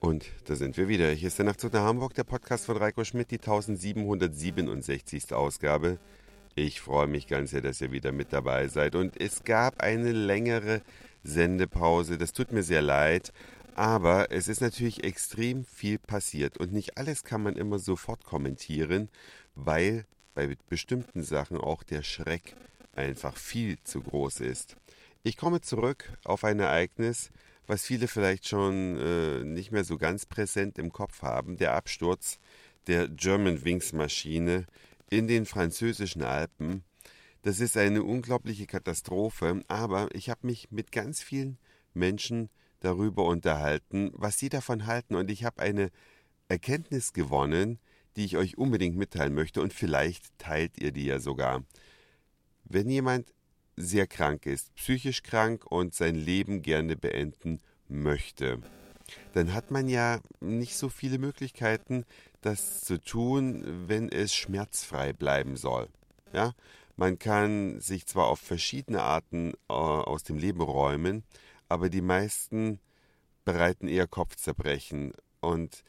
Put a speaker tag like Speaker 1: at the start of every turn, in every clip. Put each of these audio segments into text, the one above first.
Speaker 1: Und da sind wir wieder. Hier ist der Nachtzug nach Hamburg, der Podcast von Reiko Schmidt, die 1767. Ausgabe. Ich freue mich ganz sehr, dass ihr wieder mit dabei seid. Und es gab eine längere Sendepause. Das tut mir sehr leid. Aber es ist natürlich extrem viel passiert. Und nicht alles kann man immer sofort kommentieren, weil bei bestimmten Sachen auch der Schreck einfach viel zu groß ist. Ich komme zurück auf ein Ereignis, was viele vielleicht schon äh, nicht mehr so ganz präsent im Kopf haben, der Absturz der German Wings Maschine in den französischen Alpen. Das ist eine unglaubliche Katastrophe, aber ich habe mich mit ganz vielen Menschen darüber unterhalten, was sie davon halten und ich habe eine Erkenntnis gewonnen, die ich euch unbedingt mitteilen möchte und vielleicht teilt ihr die ja sogar. Wenn jemand sehr krank ist, psychisch krank und sein Leben gerne beenden möchte, dann hat man ja nicht so viele Möglichkeiten, das zu tun, wenn es schmerzfrei bleiben soll. Ja, man kann sich zwar auf verschiedene Arten äh, aus dem Leben räumen, aber die meisten bereiten eher Kopfzerbrechen. Und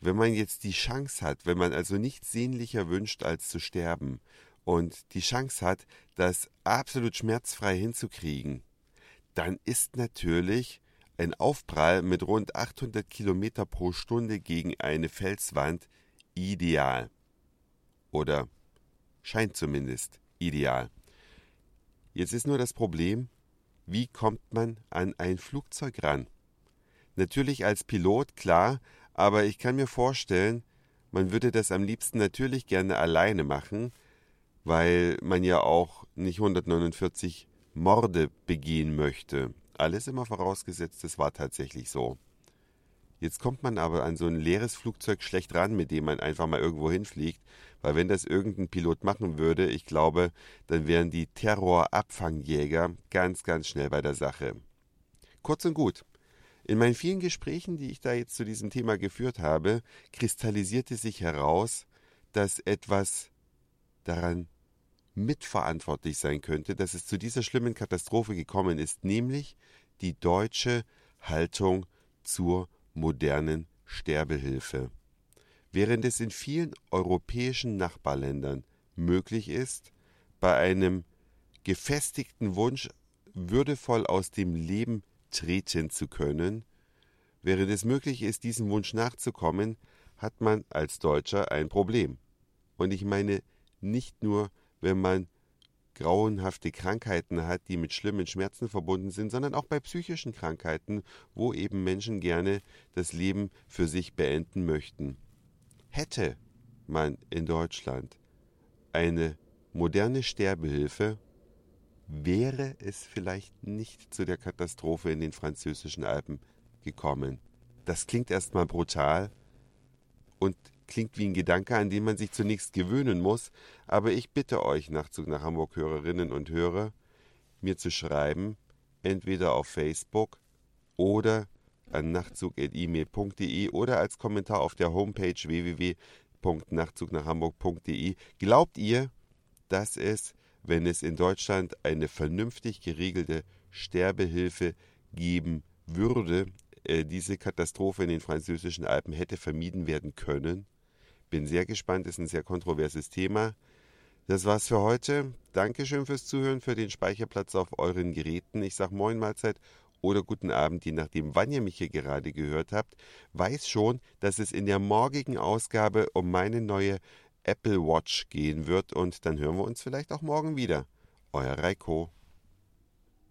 Speaker 1: wenn man jetzt die Chance hat, wenn man also nichts sehnlicher wünscht, als zu sterben, und die Chance hat, das absolut schmerzfrei hinzukriegen, dann ist natürlich ein Aufprall mit rund 800 Kilometer pro Stunde gegen eine Felswand ideal. Oder scheint zumindest ideal. Jetzt ist nur das Problem, wie kommt man an ein Flugzeug ran? Natürlich als Pilot, klar, aber ich kann mir vorstellen, man würde das am liebsten natürlich gerne alleine machen, weil man ja auch nicht 149 Morde begehen möchte. Alles immer vorausgesetzt, es war tatsächlich so. Jetzt kommt man aber an so ein leeres Flugzeug schlecht ran, mit dem man einfach mal irgendwo hinfliegt, weil wenn das irgendein Pilot machen würde, ich glaube, dann wären die Terrorabfangjäger ganz, ganz schnell bei der Sache. Kurz und gut. In meinen vielen Gesprächen, die ich da jetzt zu diesem Thema geführt habe, kristallisierte sich heraus, dass etwas daran mitverantwortlich sein könnte, dass es zu dieser schlimmen Katastrophe gekommen ist, nämlich die deutsche Haltung zur modernen Sterbehilfe. Während es in vielen europäischen Nachbarländern möglich ist, bei einem gefestigten Wunsch würdevoll aus dem Leben treten zu können, während es möglich ist, diesem Wunsch nachzukommen, hat man als Deutscher ein Problem. Und ich meine nicht nur wenn man grauenhafte Krankheiten hat, die mit schlimmen Schmerzen verbunden sind, sondern auch bei psychischen Krankheiten, wo eben Menschen gerne das Leben für sich beenden möchten. Hätte man in Deutschland eine moderne Sterbehilfe, wäre es vielleicht nicht zu der Katastrophe in den französischen Alpen gekommen. Das klingt erstmal brutal und Klingt wie ein Gedanke, an den man sich zunächst gewöhnen muss, aber ich bitte euch, Nachtzug nach Hamburg Hörerinnen und Hörer, mir zu schreiben, entweder auf Facebook oder an nachtzug.email.de oder als Kommentar auf der Homepage www.nachtzugnachhamburg.de. Glaubt ihr, dass es, wenn es in Deutschland eine vernünftig geregelte Sterbehilfe geben würde, äh, diese Katastrophe in den französischen Alpen hätte vermieden werden können? Bin sehr gespannt, ist ein sehr kontroverses Thema. Das war's für heute. Dankeschön fürs Zuhören, für den Speicherplatz auf euren Geräten. Ich sag Moin Mahlzeit oder guten Abend, je nachdem, wann ihr mich hier gerade gehört habt. Weiß schon, dass es in der morgigen Ausgabe um meine neue Apple Watch gehen wird und dann hören wir uns vielleicht auch morgen wieder. Euer Reiko.